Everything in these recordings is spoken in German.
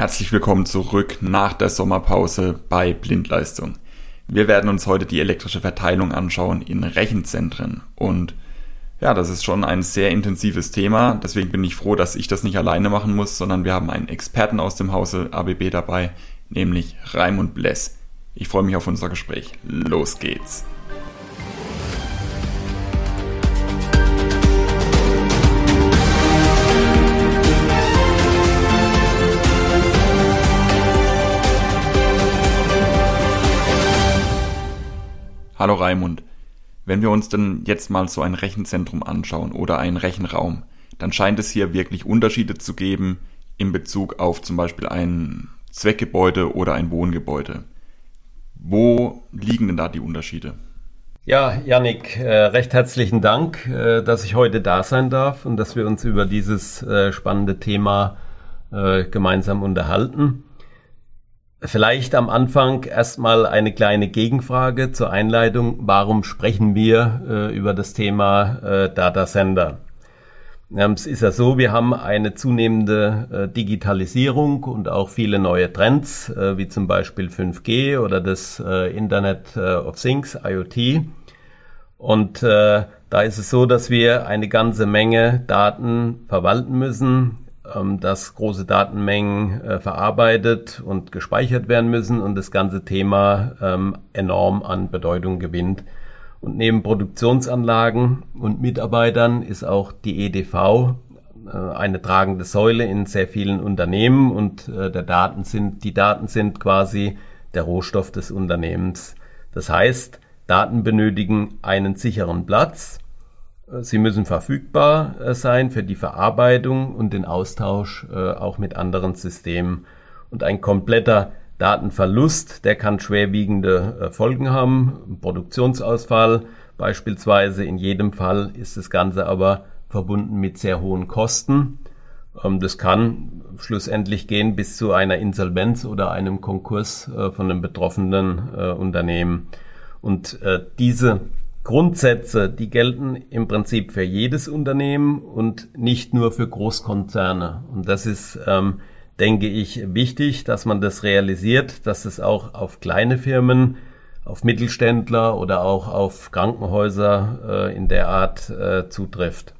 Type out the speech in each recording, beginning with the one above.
Herzlich willkommen zurück nach der Sommerpause bei Blindleistung. Wir werden uns heute die elektrische Verteilung anschauen in Rechenzentren und ja, das ist schon ein sehr intensives Thema, deswegen bin ich froh, dass ich das nicht alleine machen muss, sondern wir haben einen Experten aus dem Hause ABB dabei, nämlich Raimund Bless. Ich freue mich auf unser Gespräch. Los geht's. Hallo Raimund. Wenn wir uns denn jetzt mal so ein Rechenzentrum anschauen oder einen Rechenraum, dann scheint es hier wirklich Unterschiede zu geben in Bezug auf zum Beispiel ein Zweckgebäude oder ein Wohngebäude. Wo liegen denn da die Unterschiede? Ja, Yannick, äh, recht herzlichen Dank, äh, dass ich heute da sein darf und dass wir uns über dieses äh, spannende Thema gemeinsam unterhalten. Vielleicht am Anfang erstmal eine kleine Gegenfrage zur Einleitung. Warum sprechen wir äh, über das Thema äh, Datacenter? Ähm, es ist ja so, wir haben eine zunehmende äh, Digitalisierung und auch viele neue Trends, äh, wie zum Beispiel 5G oder das äh, Internet äh, of Things, IoT. Und da ist es so, dass wir eine ganze Menge Daten verwalten müssen, ähm, dass große Datenmengen äh, verarbeitet und gespeichert werden müssen und das ganze Thema ähm, enorm an Bedeutung gewinnt. Und neben Produktionsanlagen und Mitarbeitern ist auch die EDV äh, eine tragende Säule in sehr vielen Unternehmen und äh, der Daten sind, die Daten sind quasi der Rohstoff des Unternehmens. Das heißt, Daten benötigen einen sicheren Platz Sie müssen verfügbar äh, sein für die Verarbeitung und den Austausch äh, auch mit anderen Systemen. Und ein kompletter Datenverlust, der kann schwerwiegende äh, Folgen haben, Produktionsausfall beispielsweise. In jedem Fall ist das Ganze aber verbunden mit sehr hohen Kosten. Ähm, das kann schlussendlich gehen bis zu einer Insolvenz oder einem Konkurs von einem betroffenen Unternehmen. Und diese Grundsätze, die gelten im Prinzip für jedes Unternehmen und nicht nur für Großkonzerne. Und das ist, ähm, denke ich, wichtig, dass man das realisiert, dass es auch auf kleine Firmen, auf Mittelständler oder auch auf Krankenhäuser äh, in der Art äh, zutrifft.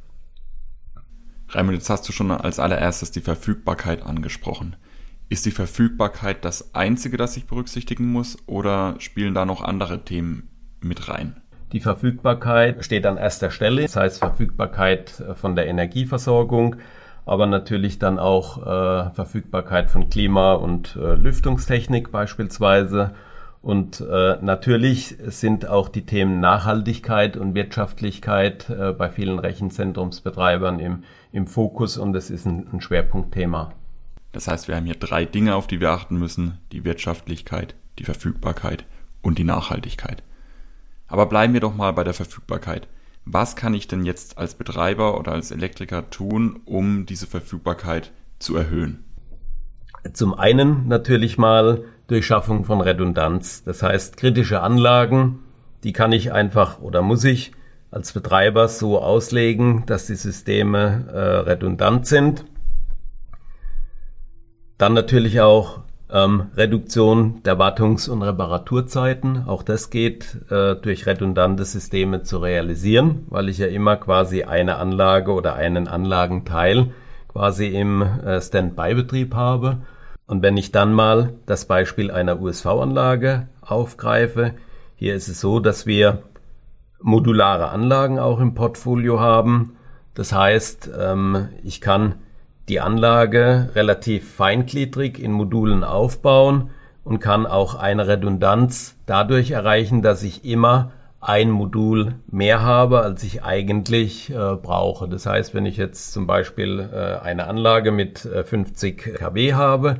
Raimund, jetzt hast du schon als allererstes die Verfügbarkeit angesprochen. Ist die Verfügbarkeit das Einzige, das ich berücksichtigen muss, oder spielen da noch andere Themen mit rein? Die Verfügbarkeit steht an erster Stelle, das heißt Verfügbarkeit äh, von der Energieversorgung, aber natürlich dann auch äh, Verfügbarkeit von Klima- und äh, Lüftungstechnik beispielsweise. Und äh, natürlich sind auch die Themen Nachhaltigkeit und Wirtschaftlichkeit äh, bei vielen Rechenzentrumsbetreibern im, im Fokus und es ist ein, ein Schwerpunktthema. Das heißt, wir haben hier drei Dinge, auf die wir achten müssen. Die Wirtschaftlichkeit, die Verfügbarkeit und die Nachhaltigkeit. Aber bleiben wir doch mal bei der Verfügbarkeit. Was kann ich denn jetzt als Betreiber oder als Elektriker tun, um diese Verfügbarkeit zu erhöhen? Zum einen natürlich mal durch Schaffung von Redundanz. Das heißt, kritische Anlagen, die kann ich einfach oder muss ich als Betreiber so auslegen, dass die Systeme äh, redundant sind. Dann natürlich auch ähm, Reduktion der Wartungs- und Reparaturzeiten, auch das geht äh, durch redundante Systeme zu realisieren, weil ich ja immer quasi eine Anlage oder einen Anlagenteil quasi im äh, Standby-Betrieb habe. Und wenn ich dann mal das Beispiel einer USV-Anlage aufgreife, hier ist es so, dass wir modulare Anlagen auch im Portfolio haben. Das heißt, ähm, ich kann die Anlage relativ feingliedrig in Modulen aufbauen und kann auch eine Redundanz dadurch erreichen, dass ich immer ein Modul mehr habe, als ich eigentlich äh, brauche. Das heißt, wenn ich jetzt zum Beispiel äh, eine Anlage mit äh, 50 kW habe,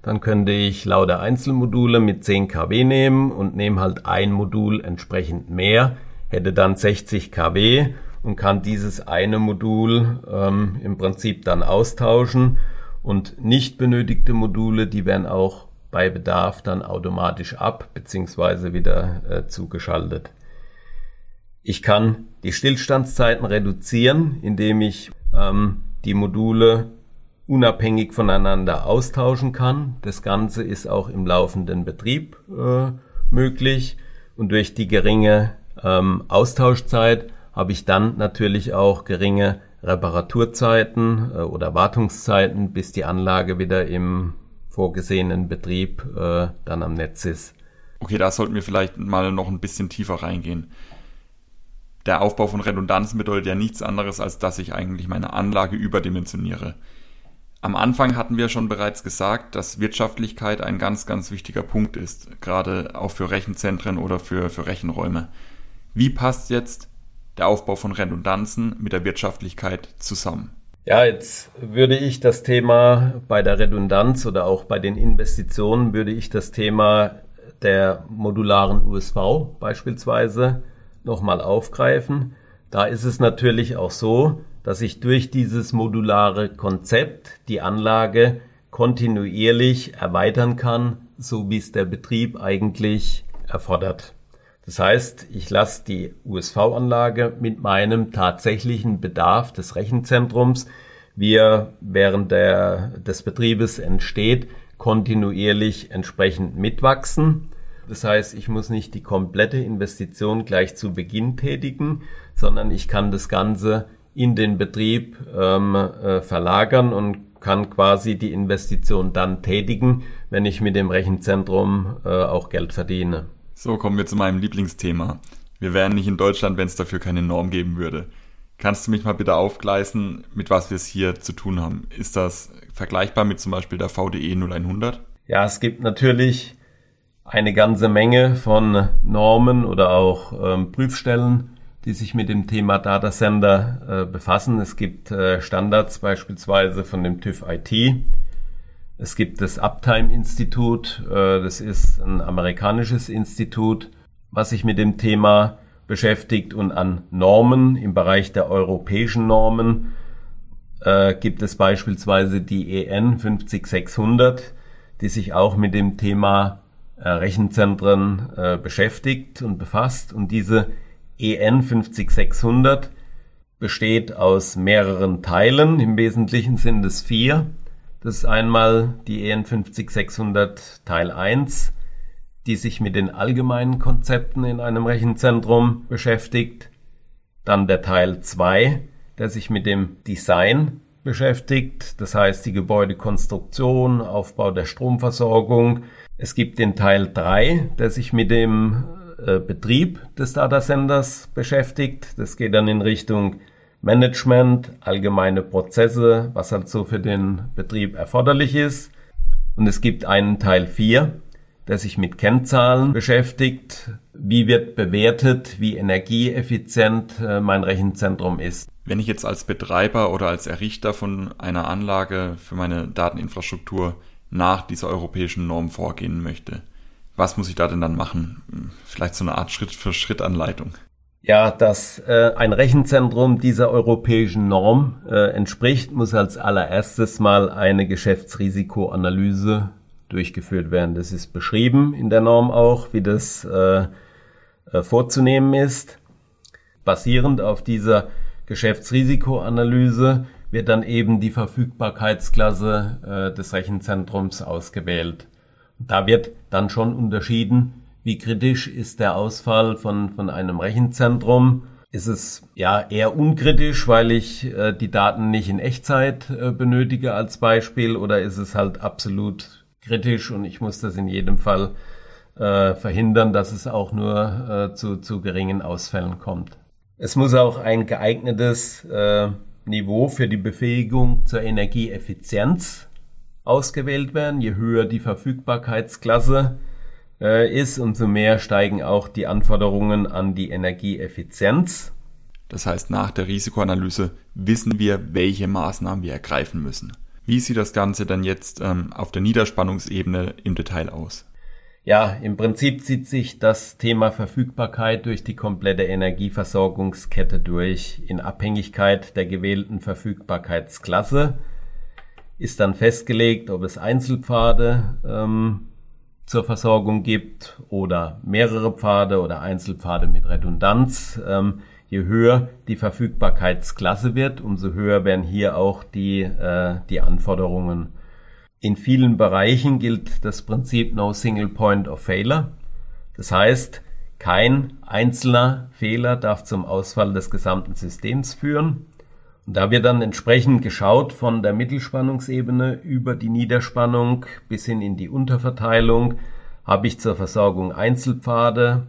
dann könnte ich lauter Einzelmodule mit 10 kW nehmen und nehme halt ein Modul entsprechend mehr, hätte dann 60 kW und kann dieses eine Modul ähm, im Prinzip dann austauschen und nicht benötigte Module, die werden auch bei Bedarf dann automatisch ab bzw. wieder äh, zugeschaltet. Ich kann die Stillstandszeiten reduzieren, indem ich ähm, die Module unabhängig voneinander austauschen kann. Das Ganze ist auch im laufenden Betrieb äh, möglich und durch die geringe ähm, Austauschzeit habe ich dann natürlich auch geringe Reparaturzeiten äh, oder Wartungszeiten, bis die Anlage wieder im vorgesehenen Betrieb äh, dann am Netz ist. Okay, da sollten wir vielleicht mal noch ein bisschen tiefer reingehen. Der Aufbau von Redundanzen bedeutet ja nichts anderes, als dass ich eigentlich meine Anlage überdimensioniere. Am Anfang hatten wir schon bereits gesagt, dass Wirtschaftlichkeit ein ganz, ganz wichtiger Punkt ist, gerade auch für Rechenzentren oder für, für Rechenräume. Wie passt jetzt der Aufbau von Redundanzen mit der Wirtschaftlichkeit zusammen? Ja, jetzt würde ich das Thema bei der Redundanz oder auch bei den Investitionen würde ich das Thema der modularen USV beispielsweise nochmal aufgreifen. Da ist es natürlich auch so, dass ich durch dieses modulare Konzept die Anlage kontinuierlich erweitern kann, so wie es der Betrieb eigentlich erfordert. Das heißt, ich lasse die USV-Anlage mit meinem tatsächlichen Bedarf des Rechenzentrums, wie er während der, des Betriebes entsteht, kontinuierlich entsprechend mitwachsen. Das heißt, ich muss nicht die komplette Investition gleich zu Beginn tätigen, sondern ich kann das Ganze in den Betrieb ähm, äh, verlagern und kann quasi die Investition dann tätigen, wenn ich mit dem Rechenzentrum äh, auch Geld verdiene. So kommen wir zu meinem Lieblingsthema. Wir wären nicht in Deutschland, wenn es dafür keine Norm geben würde. Kannst du mich mal bitte aufgleisen, mit was wir es hier zu tun haben? Ist das vergleichbar mit zum Beispiel der VDE 0100? Ja, es gibt natürlich eine ganze Menge von Normen oder auch ähm, Prüfstellen, die sich mit dem Thema Datacenter äh, befassen. Es gibt äh, Standards beispielsweise von dem TÜV IT. Es gibt das Uptime-Institut, äh, das ist ein amerikanisches Institut, was sich mit dem Thema beschäftigt und an Normen im Bereich der europäischen Normen äh, gibt es beispielsweise die EN 50600, die sich auch mit dem Thema äh, Rechenzentren beschäftigt und befasst und diese EN 50600 besteht aus mehreren Teilen. Im Wesentlichen sind es vier. Das ist einmal die EN 50600 Teil 1, die sich mit den allgemeinen Konzepten in einem Rechenzentrum beschäftigt. Dann der Teil 2, der sich mit dem Design beschäftigt, das heißt die Gebäudekonstruktion, Aufbau der Stromversorgung. Es gibt den Teil 3, der sich mit dem äh, Betrieb des Datacenters beschäftigt. Das geht dann in Richtung Management, allgemeine Prozesse, was halt so für den Betrieb erforderlich ist. Und es gibt einen Teil 4, der sich mit Kennzahlen beschäftigt. Wie wird bewertet, wie energieeffizient äh, mein Rechenzentrum ist? Wenn ich jetzt als Betreiber oder als Errichter von einer Anlage für meine Dateninfrastruktur nach dieser europäischen Norm vorgehen möchte, was muss ich da denn dann machen? Vielleicht so eine Art Schritt-für-Schritt-Anleitung. Ja, dass äh, ein Rechenzentrum dieser europäischen Norm äh, entspricht, muss als allererstes mal eine Geschäftsrisikoanalyse durchgeführt werden. Das ist beschrieben in der Norm auch, wie das äh, äh, vorzunehmen ist. Basierend auf dieser Geschäftsrisikoanalyse wird dann eben die Verfügbarkeitsklasse äh, des Rechenzentrums ausgewählt. Da wird dann schon unterschieden, wie kritisch ist der Ausfall von, von einem Rechenzentrum. Ist es ja eher unkritisch, weil ich äh, die Daten nicht in Echtzeit äh, benötige als Beispiel, oder ist es halt absolut kritisch und ich muss das in jedem Fall äh, verhindern, dass es auch nur äh, zu, zu geringen Ausfällen kommt. Es muss auch ein geeignetes äh, Niveau für die Befähigung zur Energieeffizienz ausgewählt werden. Je höher die Verfügbarkeitsklasse äh, ist, umso mehr steigen auch die Anforderungen an die Energieeffizienz. Das heißt, nach der Risikoanalyse wissen wir, welche Maßnahmen wir ergreifen müssen. Wie sieht das Ganze dann jetzt ähm, auf der Niederspannungsebene im Detail aus? Ja, im Prinzip zieht sich das Thema Verfügbarkeit durch die komplette Energieversorgungskette durch. In Abhängigkeit der gewählten Verfügbarkeitsklasse ist dann festgelegt, ob es Einzelpfade ähm, zur Versorgung gibt oder mehrere Pfade oder Einzelpfade mit Redundanz. Ähm, Je höher die Verfügbarkeitsklasse wird, umso höher werden hier auch die, äh, die Anforderungen. In vielen Bereichen gilt das Prinzip No Single Point of Failure. Das heißt, kein einzelner Fehler darf zum Ausfall des gesamten Systems führen. Da wird dann entsprechend geschaut von der Mittelspannungsebene über die Niederspannung bis hin in die Unterverteilung. Habe ich zur Versorgung Einzelpfade?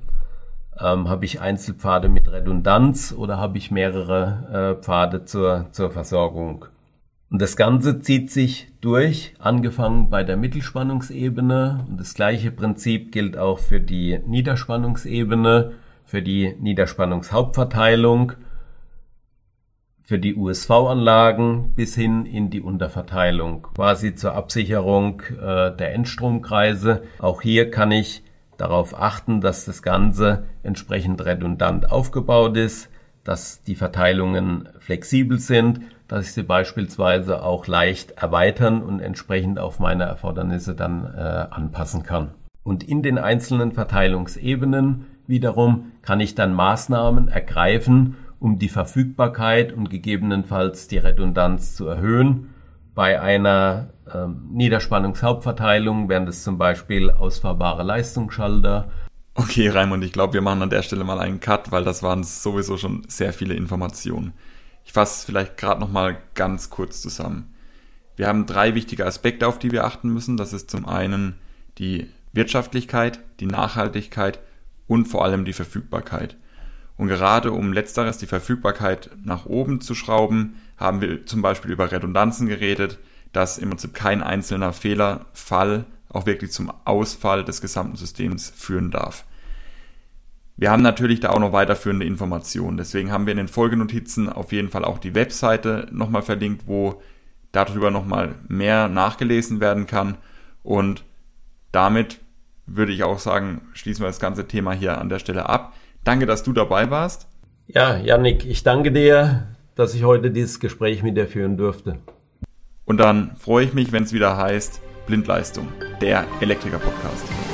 Ähm, habe ich Einzelpfade mit Redundanz oder habe ich mehrere äh, Pfade zur, zur Versorgung? Und das Ganze zieht sich durch, angefangen bei der Mittelspannungsebene. Und das gleiche Prinzip gilt auch für die Niederspannungsebene, für die Niederspannungshauptverteilung für die USV-Anlagen bis hin in die Unterverteilung, quasi zur Absicherung äh, der Endstromkreise. Auch hier kann ich darauf achten, dass das Ganze entsprechend redundant aufgebaut ist, dass die Verteilungen flexibel sind, dass ich sie beispielsweise auch leicht erweitern und entsprechend auf meine Erfordernisse dann äh, anpassen kann. Und in den einzelnen Verteilungsebenen wiederum kann ich dann Maßnahmen ergreifen, um die Verfügbarkeit und gegebenenfalls die Redundanz zu erhöhen. Bei einer ähm, Niederspannungshauptverteilung wären das zum Beispiel ausfahrbare Leistungsschalter. Okay, Raimund, ich glaube, wir machen an der Stelle mal einen Cut, weil das waren sowieso schon sehr viele Informationen. Ich fasse es vielleicht gerade noch mal ganz kurz zusammen. Wir haben drei wichtige Aspekte, auf die wir achten müssen. Das ist zum einen die Wirtschaftlichkeit, die Nachhaltigkeit und vor allem die Verfügbarkeit. Und gerade um letzteres, die Verfügbarkeit nach oben zu schrauben, haben wir zum Beispiel über Redundanzen geredet, dass im Prinzip kein einzelner Fehlerfall auch wirklich zum Ausfall des gesamten Systems führen darf. Wir haben natürlich da auch noch weiterführende Informationen. Deswegen haben wir in den Folgenotizen auf jeden Fall auch die Webseite nochmal verlinkt, wo darüber nochmal mehr nachgelesen werden kann. Und damit würde ich auch sagen, schließen wir das ganze Thema hier an der Stelle ab. Danke, dass du dabei warst. Ja, Yannick, ich danke dir, dass ich heute dieses Gespräch mit dir führen durfte. Und dann freue ich mich, wenn es wieder heißt Blindleistung, der Elektriker-Podcast.